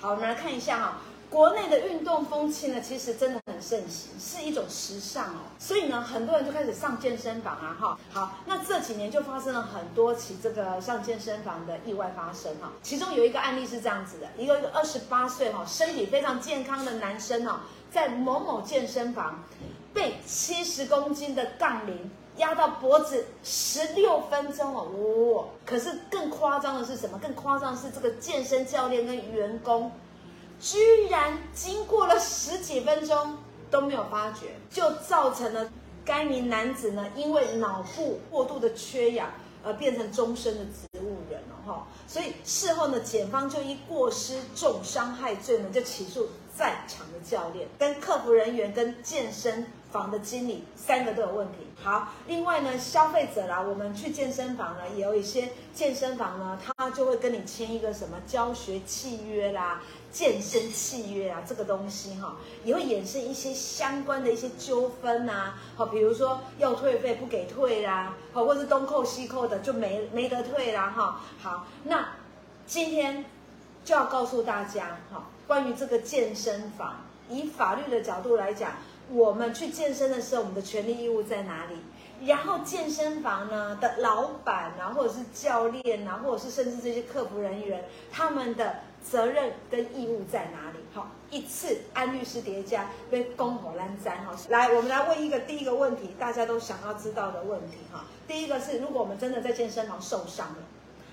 好，我们来看一下哈、国内的运动风气呢，其实真的很盛行，是一种时尚哦。所以呢，很多人就开始上健身房啊，哈。好，那这几年就发生了很多起这个上健身房的意外发生哈。其中有一个案例是这样子的，一个一个二十八岁哈，身体非常健康的男生哦，在某某健身房被七十公斤的杠铃压到脖子十六分钟哦，哇！可是更夸张的是什么？更夸张的是这个健身教练跟员工。居然经过了十几分钟都没有发觉，就造成了该名男子呢，因为脑部过度的缺氧而变成终身的植物人了哈。所以事后呢，检方就以过失重伤害罪呢，就起诉在场的教练、跟客服人员、跟健身房的经理三个都有问题。好，另外呢，消费者啦，我们去健身房呢，也有一些健身房呢，他就会跟你签一个什么教学契约啦、健身契约啊，这个东西哈，也会衍生一些相关的一些纠纷呐。好，比如说要退费不给退啦，好，或是东扣西扣的就没没得退啦哈。好，那今天就要告诉大家哈，关于这个健身房，以法律的角度来讲。我们去健身的时候，我们的权利义务在哪里？然后健身房呢的老板啊，或者是教练啊，或者是甚至这些客服人员，他们的责任跟义务在哪里？好，一次安律师叠加被公火烂簪哈。来，我们来问一个第一个问题，大家都想要知道的问题哈。第一个是，如果我们真的在健身房受伤了，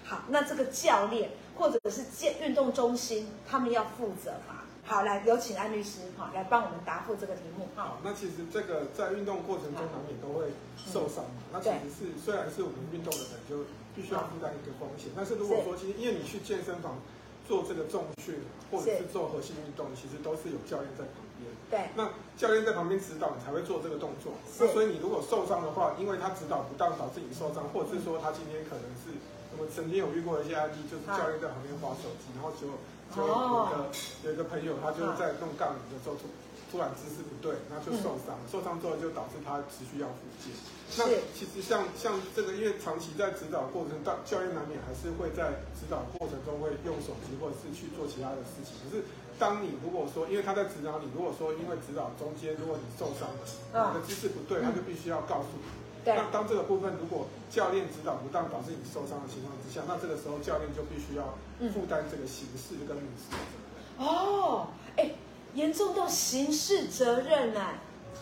好，那这个教练或者是健运动中心，他们要负责吗？好，来有请安律师哈，来帮我们答复这个题目。好，那其实这个在运动过程中难免都会受伤嘛。那其实是虽然是我们运动的人就必须要负担一个风险，但是如果说其实因为你去健身房做这个重训或者是做核心运动，其实都是有教练在旁边。对。那教练在旁边指导，你才会做这个动作。那所以你如果受伤的话，因为他指导不当导致你受伤，或者是说他今天可能是我们曾经有遇过一些案例，就是教练在旁边滑手机，然后就。就有一个有一个朋友，他就在弄杠铃的时候突突然姿势不对，那就受伤了。受伤之后就导致他持续要复健。那其实像像这个，因为长期在指导过程，当教练难免还是会在指导过程中会用手机或者是去做其他的事情。可是当你如果说，因为他在指导你，如果说因为指导中间如果你受伤了，你的姿势不对，他就必须要告诉你。那当这个部分如果教练指导不当导致你受伤的情况之下，那这个时候教练就必须要负担这个刑事跟民事责任。哦，哎，严重到刑事责任呢？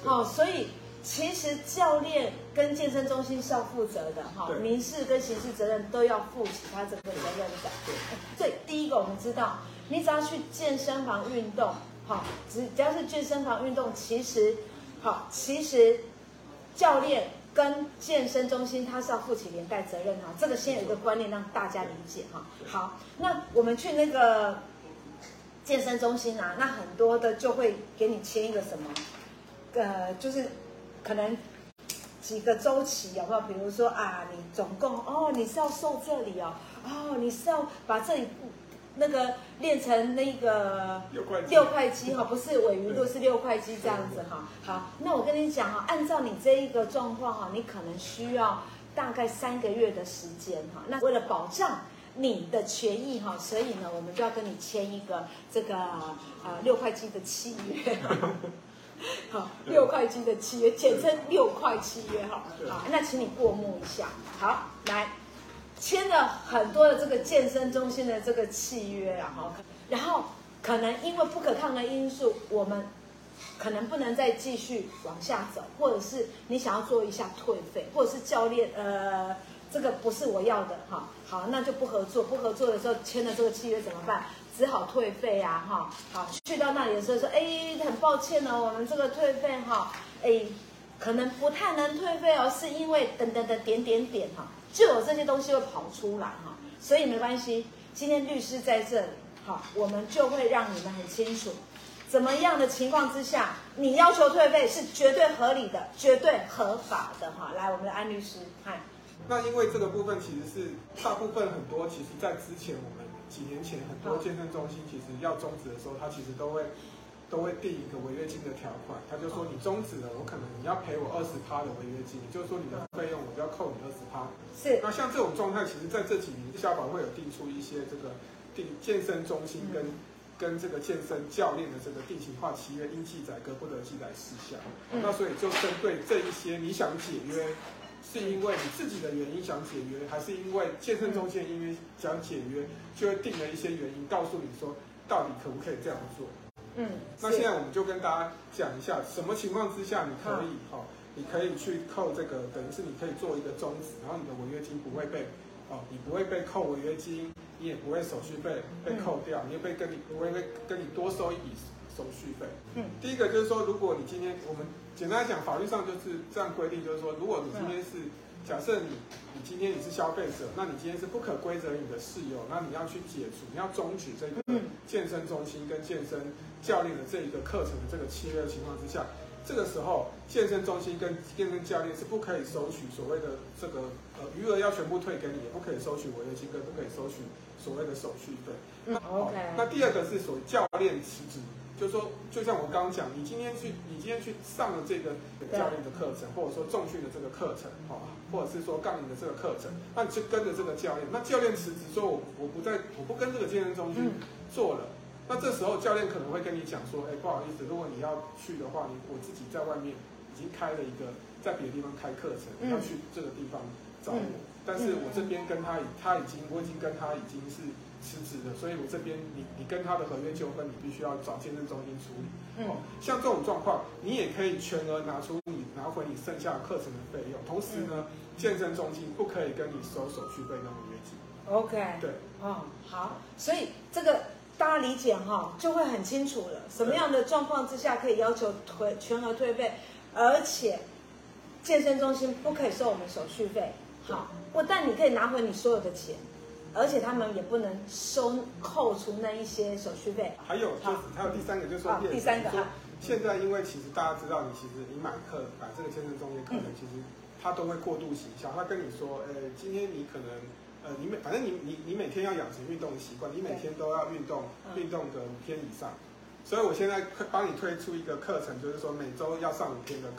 哦，所以其实教练跟健身中心是要负责的哈，民事跟刑事责任都要负起他这个责任的。对，所以第一个我们知道，你只要去健身房运动，好，只只要是健身房运动，其实好，其实教练。跟健身中心，他是要负起连带责任哈，这个先有一个观念让大家理解哈。好，那我们去那个健身中心啊，那很多的就会给你签一个什么，呃，就是可能几个周期有没有？比如说啊，你总共哦，你是要瘦这里哦，哦，你是要把这里。那个练成那个六块肌哈，不是尾鱼肚，是六块肌这样子哈。好，那我跟你讲哈，按照你这一个状况哈，你可能需要大概三个月的时间哈。那为了保障你的权益哈，所以呢，我们就要跟你签一个这个呃六块肌的契约。好，六块肌的契约，简称六块契约哈。好，那请你过目一下。好，来。签了很多的这个健身中心的这个契约啊，哈，然后可能因为不可抗的因素，我们可能不能再继续往下走，或者是你想要做一下退费，或者是教练，呃，这个不是我要的，哈，好，那就不合作。不合作的时候签了这个契约怎么办？只好退费啊，哈，好，去到那里的时候说，哎，很抱歉哦，我们这个退费哈，哎，可能不太能退费哦，是因为等等等点点点哈。就有这些东西会跑出来哈，所以没关系。今天律师在这里，好，我们就会让你们很清楚，怎么样的情况之下，你要求退费是绝对合理的、绝对合法的哈。来，我们的安律师，嗨。那因为这个部分其实是大部分很多，其实在之前我们几年前很多健身中心其实要终止的时候，他其实都会。都会定一个违约金的条款，他就说你终止了，我可能你要赔我二十趴的违约金，也就是说你的费用我就要扣你二十趴。是。那像这种状态，其实在这几年消保会有定出一些这个定健身中心跟跟这个健身教练的这个定型化契约应记载各不得记载事项。那所以就针对这一些，你想解约，是因为你自己的原因想解约，还是因为健身中心因为想解约，就会定了一些原因，告诉你说到底可不可以这样做。嗯，那现在我们就跟大家讲一下，什么情况之下你可以哈、哦，你可以去扣这个，等于是你可以做一个终止，然后你的违约金不会被。哦，你不会被扣违约金，你也不会手续费被扣掉，你也被跟你不会被跟你多收一笔手续费。嗯，第一个就是说，如果你今天我们简单来讲，法律上就是这样规定，就是说，如果你今天是假设你你今天你是消费者，那你今天是不可规则你的室友，那你要去解除，你要终止这个健身中心跟健身教练的这一个课程的这个契约的情况之下。这个时候，健身中心跟健身教练是不可以收取所谓的这个呃余额要全部退给你，也不可以收取违约金，更不可以收取所谓的手续费。嗯，OK。那第二个是所谓教练辞职，就是说，就像我刚刚讲，你今天去，你今天去上了这个教练的课程，或者说重训的这个课程，哈，或者是说杠铃的这个课程，那你就跟着这个教练，那教练辞职说，我我不在，我不跟这个健身中心做了。那这时候教练可能会跟你讲说，哎，不好意思，如果你要去的话，你我自己在外面已经开了一个，在别的地方开课程，你要去这个地方找我，嗯、但是我这边跟他已，他已经我已经跟他已经是辞职了，所以我这边你你跟他的合约纠纷，你必须要找健身中心处理。哦，像这种状况，你也可以全额拿出你拿回你剩下课程的费用，同时呢，健身中心不可以跟你收手续费跟违约金。OK，对，哦，好，所以这个。大家理解哈，就会很清楚了。什么样的状况之下可以要求退全额退费，而且健身中心不可以收我们手续费。好，不但你可以拿回你所有的钱，而且他们也不能收扣除那一些手续费。还有就是，还有第三个就是说，第三个哈，现在因为其实大家知道，你其实你买课买这个健身中心课程，其实他都会过度行销，他跟你说，呃，今天你可能。呃，你每反正你你你每天要养成运动的习惯，你每天都要运动，运动个五天以上。所以我现在帮你推出一个课程，就是说每周要上五天的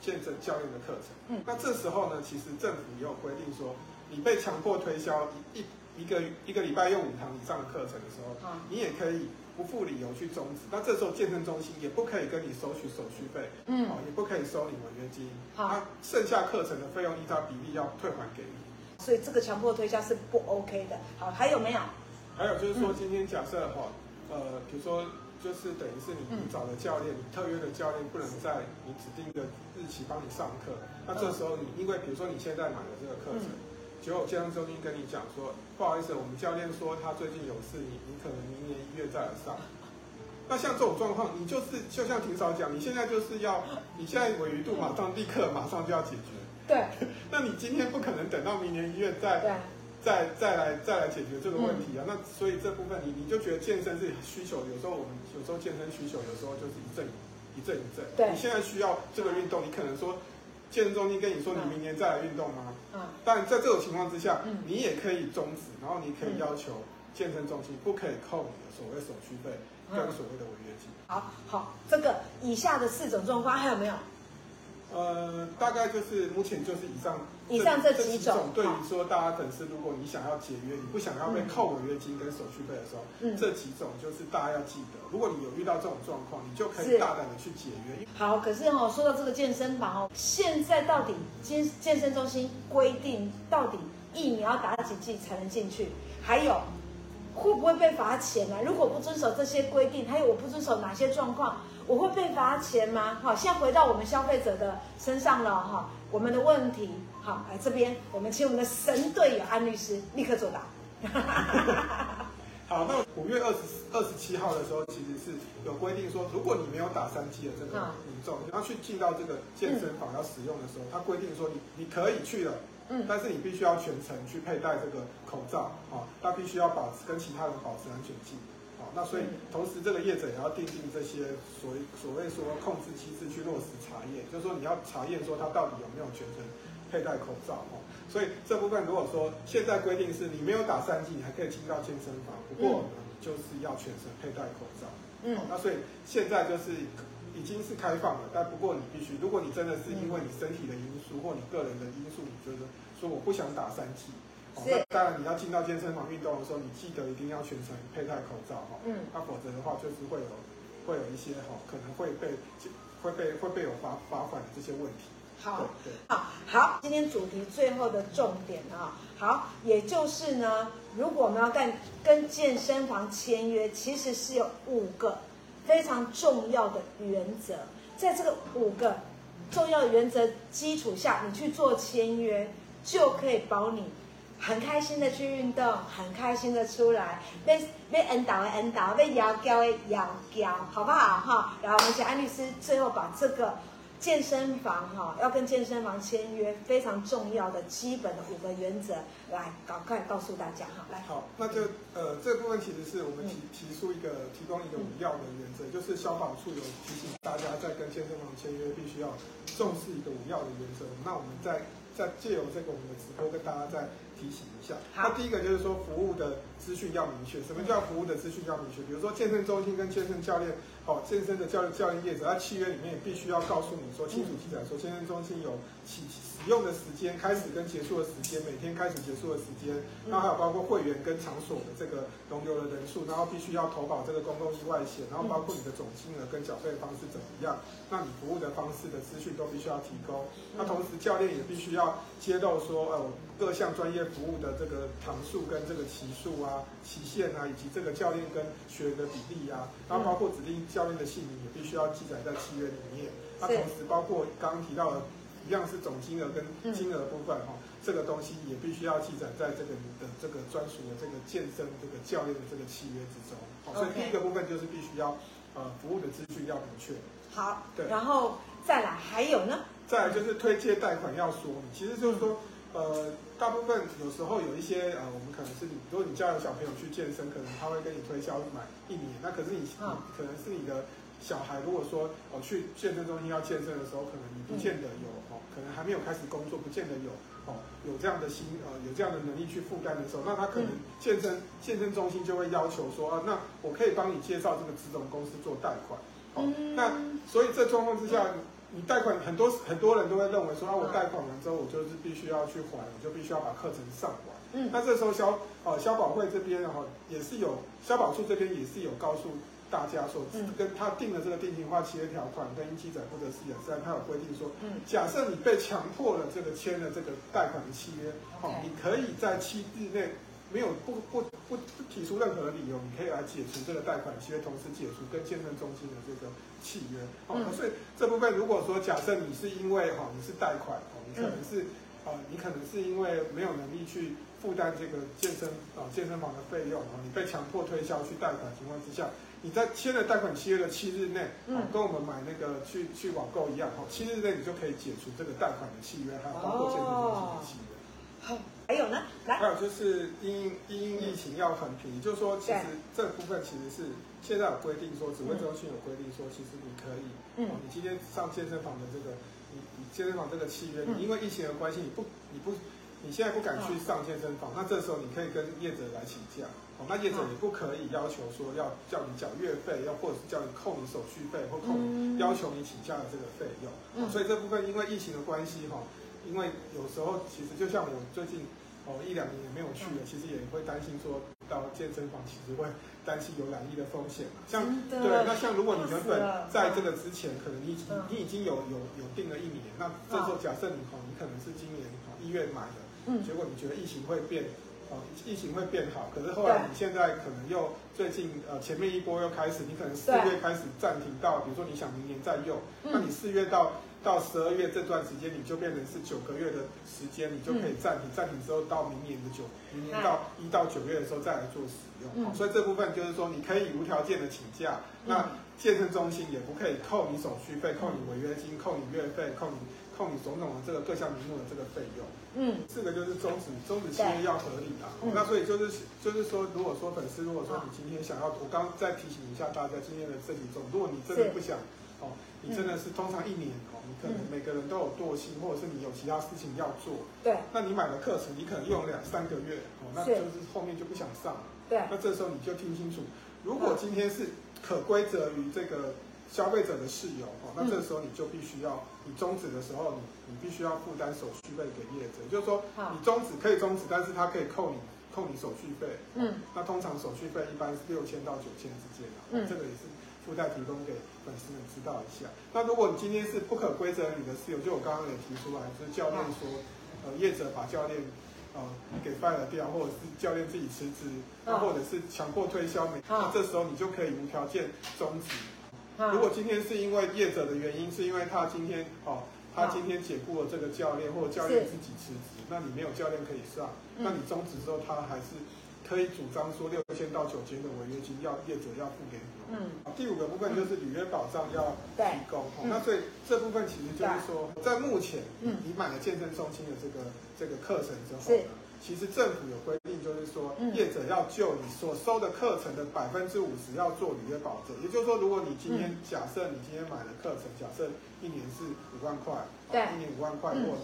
健身教练的课程。嗯，那这时候呢，其实政府也有规定说，你被强迫推销一一个一个礼拜用五堂以上的课程的时候，你也可以不负理由去终止。那这时候健身中心也不可以跟你收取手续费，嗯，也不可以收你违约金。好，那剩下课程的费用依照比例要退还给你。所以这个强迫推销是不 OK 的。好，还有没有？还有就是说，今天假设哈，呃，比如说，就是等于是你你找的教练，你特约的教练不能在你指定的日期帮你上课。那这时候你因为比如说你现在买了这个课程，结果健身中心跟你讲说，不好意思，我们教练说他最近有事，你你可能明年一月再来上。那像这种状况，你就是就像霆嫂讲，你现在就是要，你现在鮪鱼度马上立刻马上就要解决。对，那你今天不可能等到明年一月再对再再来再来解决这个问题啊。嗯、那所以这部分你你就觉得健身是需求，有时候我们有时候健身需求，有时候就是一阵一阵一阵。对，你现在需要这个运动，你可能说健身中心跟你说你明年再来运动吗？嗯。但在这种情况之下，嗯、你也可以终止，然后你可以要求健身中心不可以扣你的所谓手续费跟所谓的违约金。好好，这个以下的四种状况还有没有？呃，大概就是目前就是以上以上这几种。对于说大家粉丝，如果你想要解约，你不想要被扣违约金跟手续费的时候，嗯，这几种就是大家要记得。如果你有遇到这种状况，你就可以大胆的去解约。好，可是哦，说到这个健身房哦，现在到底健健身中心规定到底疫苗要打几剂才能进去？还有会不会被罚钱呢？如果不遵守这些规定，还有我不遵守哪些状况？我会被罚钱吗？好，现在回到我们消费者的身上了哈。我们的问题，好，来这边，我们请我们的神队友安律师立刻作答。好，那五月二十二十七号的时候，其实是有规定说，如果你没有打三剂的这个民众，你要去进到这个健身房要使用的时候，他规定说你你可以去了，嗯，但是你必须要全程去佩戴这个口罩啊，那必须要保持跟其他人保持安全距离。那所以，同时这个业者也要订定这些所所谓说控制机制去落实查验，就是说你要查验说他到底有没有全程佩戴口罩哦。所以这部分如果说现在规定是你没有打三剂，你还可以进到健身房，不过呢就是要全程佩戴口罩。嗯，那所以现在就是已经是开放了，但不过你必须，如果你真的是因为你身体的因素或你个人的因素，你觉得说我不想打三剂。那当然你要进到健身房运动的时候，你记得一定要全程佩戴口罩哈。嗯。那否则的话，就是会有会有一些哈，可能会被会被会被有罚罚款的这些问题。好，好，好，今天主题最后的重点啊，好，也就是呢，如果我们要干跟健身房签约，其实是有五个非常重要的原则，在这个五个重要的原则基础下，你去做签约，就可以保你很开心的去运动，很开心的出来，被被引导的引导，被摇教的摇教，好不好哈？然后我们请安律师最后把这个。健身房哈，要跟健身房签约，非常重要的基本的五个原则，来赶快告诉大家哈，来。好，那就呃这部分其实是我们提提出一个提供一个五要的原则，嗯、就是消防处有提醒大家在跟健身房签约必须要重视一个五要的原则。那我们再再借由这个我们的直播跟大家再提醒一下。好，那第一个就是说服务的资讯要明确，什么叫服务的资讯要明确？比如说健身中心跟健身教练。哦，健身的教育教练业者，他契约里面必须要告诉你说清楚记载说，健身中心有起使用的时间、开始跟结束的时间，每天开始结束的时间，然后还有包括会员跟场所的这个容留的人数，然后必须要投保这个公共意外险，然后包括你的总金额跟缴费方式怎么样，那你服务的方式的资讯都必须要提供。那同时教练也必须要揭露说，呃，各项专业服务的这个堂数跟这个期数啊、期限啊，以及这个教练跟学员的比例啊，然后包括指定。教练的姓名也必须要记载在契约里面。那同时包括刚刚提到的，一样是总金额跟金额部分哈，这个东西也必须要记载在这个你的这个专属的这个健身这个教练的这个契约之中。好，所以第一个部分就是必须要呃服务的资讯要明确。好，对，然后再来还有呢？再来就是推介贷款要说明，其实就是说呃大部分有时候有一些呃我们可能是你，如果你家有小朋友去健身，可能他会跟你推销买一年，那可是你、嗯、可能是你的。小孩如果说哦去健身中心要健身的时候，可能你不见得有哦，可能还没有开始工作，不见得有哦有这样的心呃有这样的能力去负担的时候，那他可能健身健身中心就会要求说啊，那我可以帮你介绍这个资融公司做贷款，哦，那所以这状况之下，你贷款很多很多人都会认为说啊，我贷款完之后我就是必须要去还，我就必须要把课程上完，嗯，那这时候消呃消保会这边哈也是有消保处这边也是有告诉。大家说，跟他定的这个定型化契约条款跟记载或者是也是他有规定说，假设你被强迫了这个签了这个贷款的契约，好，你可以在七日内没有不不不不提出任何的理由，你可以来解除这个贷款契约，同时解除跟健身中心的这个契约。好，所以这部分如果说假设你是因为哈你是贷款，哦，你可能是啊你可能是因为没有能力去负担这个健身啊健身房的费用，你被强迫推销去贷款情况之下。你在签了贷款契约的七日内，嗯，跟我们买那个去去网购一样，哈，七日内你就可以解除这个贷款的契约，还有包括健身中心的契约。好，还有呢？来，还有就是因因疫情要很便宜，就是说其实这部分其实是现在有规定说，指挥中心有规定说，其实你可以，嗯，你今天上健身房的这个，你你健身房这个契约，你因为疫情的关系，你不你不你现在不敢去上健身房，那这时候你可以跟业者来请假。哦，那业者也不可以要求说要叫你缴月费，要或者是叫你扣你手续费，或扣你要求你请假的这个费用。嗯，所以这部分因为疫情的关系哈，因为有时候其实就像我最近哦一两年也没有去了，其实也会担心说到健身房其实会担心有染疫的风险嘛。像对，那像如果你原本在这个之前，可能你你已经有有有定了一年，那这时候假设你哦，你可能是今年哦一月买的，嗯，结果你觉得疫情会变。哦，疫情会变好，可是后来你现在可能又最近呃前面一波又开始，你可能四月开始暂停到，比如说你想明年再用，那你四月到到十二月这段时间，你就变成是九个月的时间，你就可以暂停，暂停之后到明年的九，明年到一到九月的时候再来做使用。所以这部分就是说你可以无条件的请假，那健身中心也不可以扣你手续费、扣你违约金、扣你月费、扣你。扣你种种的这个各项名目的这个费用，嗯，四个就是终止终止契约要合理啊。那所以就是就是说，如果说粉丝，如果说你今天想要，我刚再提醒一下大家今天的这几种，如果你真的不想，哦，你真的是通常一年哦，你可能每个人都有惰性，或者是你有其他事情要做，对，那你买了课程，你可能用两三个月，哦，那就是后面就不想上了，对，那这时候你就听清楚，如果今天是可归责于这个。消费者的事由哦，那这时候你就必须要，你终止的时候，你你必须要负担手续费给业者，就是说你终止可以终止，但是他可以扣你扣你手续费。嗯，那通常手续费一般是六千到九千之间的，嗯，这个也是附带提供给粉丝们知道一下。那如果你今天是不可归责你的事由，就我刚刚也提出来，就是教练说，呃，业者把教练。呃，给 fire 掉，或者是教练自己辞职，那、哦、或者是强迫推销，那、哦、这时候你就可以无条件终止。哦、如果今天是因为业者的原因，是因为他今天哦，他今天解雇了这个教练，或者教练自己辞职，那你没有教练可以上，那你终止之后，他还是。可以主张说六千到九千的违约金要业者要付给你。嗯，第五个部分就是履约保障要提供。嗯、那所以这部分其实就是说，在目前，你买了健身中心的这个这个课程之后呢，其实政府有规定，就是说业者要就你所收的课程的百分之五十要做履约保证。也就是说，如果你今天假设你今天买了课程，假设一年是五万块，对，一年五万块，如果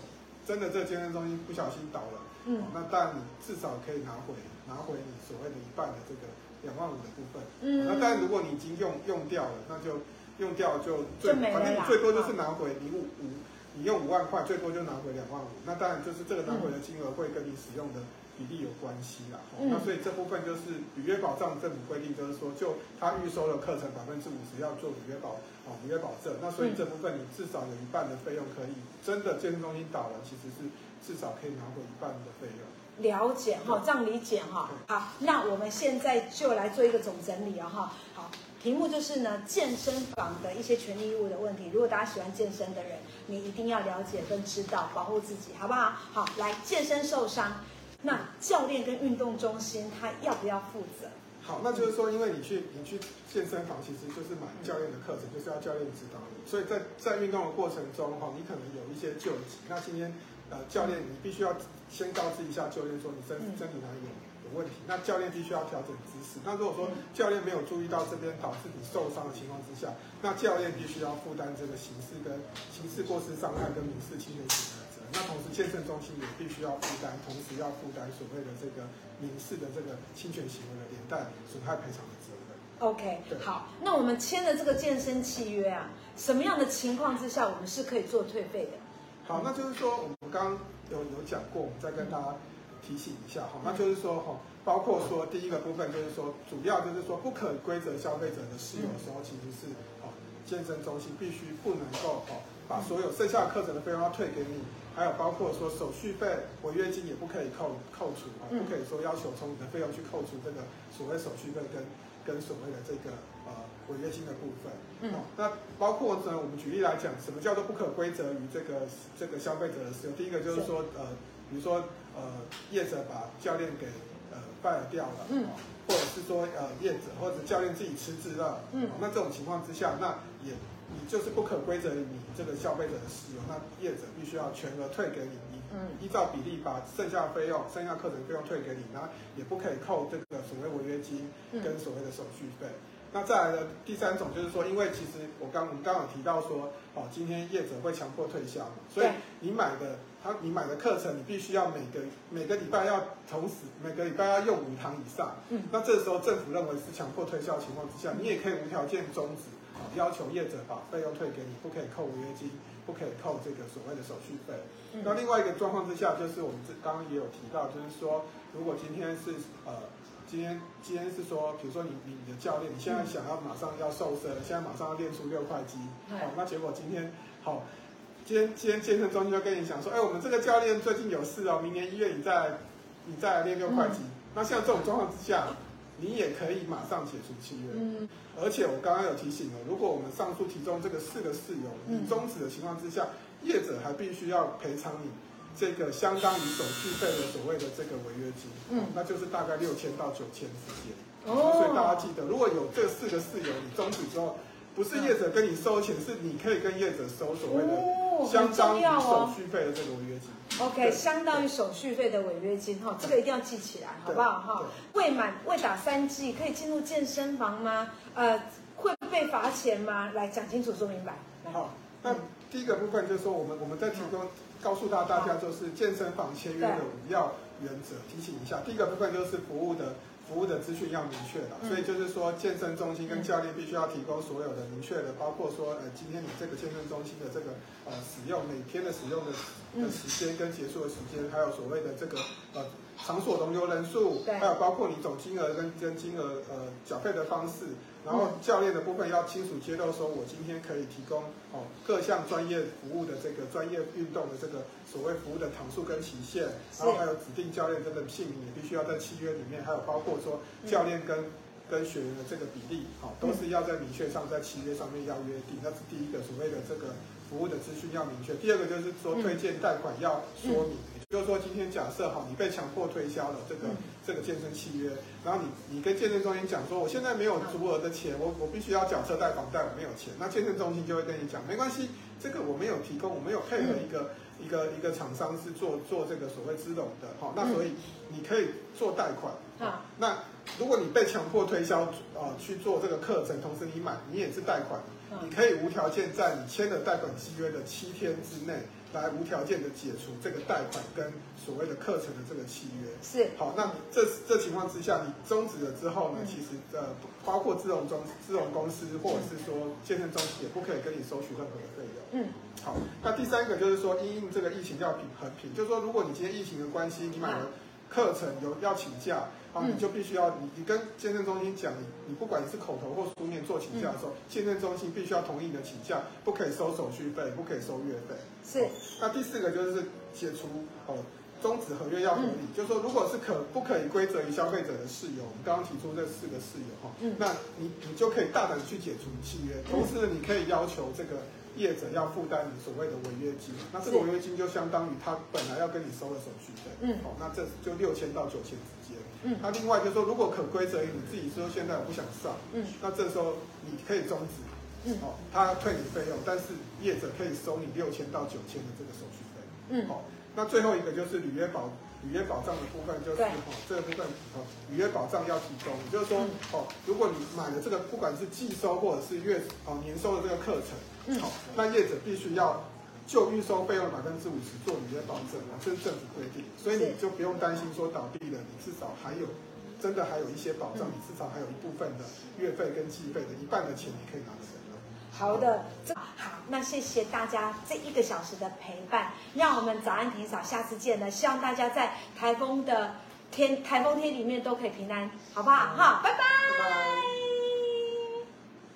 真的这健身中心不小心倒了，嗯，那当然你至少可以拿回。拿回你所谓的一半的这个两万五的部分，嗯，那当然如果你已经用用掉了，那就用掉就最反正你最多就是拿回你五五，你用五万块最多就拿回两万五，那当然就是这个拿回的金额会跟你使用的比例有关系啦。嗯，那所以这部分就是履约保障政府规定，就是说就他预收的课程百分之五十要做履约保啊履约保证，那所以这部分你至少有一半的费用可以真的健身中心倒了，其实是至少可以拿回一半的费用。了解哈，这样理解哈。好，那我们现在就来做一个总整理啊哈。好，题目就是呢，健身房的一些权利义务的问题。如果大家喜欢健身的人，你一定要了解跟知道，保护自己，好不好？好，来健身受伤，那教练跟运动中心他要不要负责？好，那就是说，因为你去你去健身房，其实就是买教练的课程，就是要教练指导你。所以在在运动的过程中哈，你可能有一些救急。那今天。呃，教练，你必须要先告知一下教练说你身身体哪里有有问题，那教练必须要调整姿势。那如果说教练没有注意到这边导致你受伤的情况之下，那教练必须要负担这个刑事跟刑事过失伤害跟民事侵权责任。那同时健身中心也必须要负担，同时要负担所谓的这个民事的这个侵权行为的连带损害赔偿的责任。OK，好，那我们签了这个健身契约啊，什么样的情况之下我们是可以做退费的？好，那就是说，我们刚刚有有讲过，我们再跟大家提醒一下哈。那就是说哈，包括说第一个部分就是说，主要就是说不可归责消费者的使用的时候，其实是哦，健身中心必须不能够哦，把所有剩下的课程的费用要退给你，还有包括说手续费、违约金也不可以扣扣除啊，不可以说要求从你的费用去扣除这个所谓手续费跟跟所谓的这个呃。违约金的部分，嗯，那包括呢，我们举例来讲，什么叫做不可归责于这个这个消费者的使用？第一个就是说，呃，比如说，呃，业者把教练给呃 fire 掉了，嗯，或者是说，呃，业者或者教练自己辞职了，嗯，那这种情况之下，那也你就是不可归责于你这个消费者的使用，那业者必须要全额退给你，你嗯，依照比例把剩下的费用、剩下课程费用退给你，那也不可以扣这个所谓违约金跟所谓的手续费。那再来的第三种就是说，因为其实我刚我们刚刚有提到说，哦，今天业者会强迫推销嘛，所以你买的他你买的课程，你必须要每个每个礼拜要同时每个礼拜要用五堂以上。嗯，那这时候政府认为是强迫推销情况之下，你也可以无条件终止，啊，要求业者把费用退给你，不可以扣违约金，不可以扣这个所谓的手续费。嗯，那另外一个状况之下，就是我们这刚刚也有提到，就是说如果今天是呃。今天今天是说，比如说你你你的教练，你现在想要马上要瘦身，现在马上要练出六块肌，好，那结果今天好，今天今天健身中心就跟你讲说，哎，我们这个教练最近有事哦，明年一月你再你再来练六块肌。嗯、那像这种状况之下，你也可以马上解除契约。嗯，而且我刚刚有提醒了，如果我们上述提中这个四个事由，你终止的情况之下，业者还必须要赔偿你。这个相当于手续费的所谓的这个违约金，嗯，那就是大概六千到九千之间。哦，所以大家记得，如果有这四个事由，你终止之后，不是业者跟你收钱，是你可以跟业者收所谓的相当于手续费的这个违约金。OK，相当于手续费的违约金哈，这个一定要记起来，好不好哈？未满未打三剂可以进入健身房吗？呃，会被罚钱吗？来讲清楚说明白。好，那第一个部分就是说，我们我们在提供。告诉大大家，就是健身房签约的五要原则，提醒一下。第一个部分就是服务的服务的资讯要明确的，所以就是说健身中心跟教练必须要提供所有的明确的，包括说呃今天你这个健身中心的这个呃使用每天的使用的的时间跟结束的时间，还有所谓的这个呃场所容留人数，还有包括你总金额跟跟金额呃缴费的方式。然后教练的部分要清楚揭露，说我今天可以提供哦各项专业服务的这个专业运动的这个所谓服务的场数跟期限，然后还有指定教练这个姓名也必须要在契约里面，还有包括说教练跟跟学员的这个比例，好都是要在明确上在契约上面要约定，那是第一个所谓的这个服务的资讯要明确。第二个就是说推荐贷款要说明。就是说，今天假设哈，你被强迫推销了这个、嗯、这个健身契约，然后你你跟健身中心讲说，我现在没有足额的钱，我我必须要缴车贷房贷，我没有钱，那健身中心就会跟你讲，没关系，这个我没有提供，我没有配合一个、嗯、一个一个厂商是做做这个所谓资融的哈，那所以你可以做贷款。好，那如果你被强迫推销啊去做这个课程，同时你买你也是贷款，你可以无条件在你签的贷款契约的七天之内。来无条件的解除这个贷款跟所谓的课程的这个契约。是。好，那这这情况之下，你终止了之后呢，嗯、其实呃包括资融中资融公司或者是说健身中心也不可以跟你收取任何的费用。嗯，好，那第三个就是说因应这个疫情要平衡平，就是说如果你今天疫情的关系，你买了课程有要请假。啊，你就必须要你你跟健身中心讲，你你不管是口头或书面做请假的时候，嗯、健身中心必须要同意你的请假，不可以收手续费，不可以收月费。是。那第四个就是解除哦，终止合约要合理，嗯、就是说如果是可不可以归责于消费者的事由，我们刚刚提出这四个事由哈，嗯，那你你就可以大胆去解除契约，同时，你可以要求这个。业者要负担你所谓的违约金，那这个违约金就相当于他本来要跟你收的手续费，嗯，好，那这就六千到九千之间，嗯，那另外就是说，如果可规则于你自己说现在我不想上，嗯，那这时候你可以终止，嗯，好，他退你费用，但是业者可以收你六千到九千的这个手续费，嗯，好，那最后一个就是履约保。履约保障的部分就是哈，这个部分哦，履约保障要提供，就是说哦，如果你买了这个，不管是季收或者是月哦年收的这个课程，好，那业者必须要就预收费用百分之五十做履约保证啊，这是政府规定，所以你就不用担心说倒闭了，你至少还有真的还有一些保障，你至少还有一部分的月费跟季费的一半的钱你可以拿得到。好的，这好，那谢谢大家这一个小时的陪伴，让我们早安霆嫂下次见了，希望大家在台风的天台风天里面都可以平安，好不好？好，拜拜。拜拜。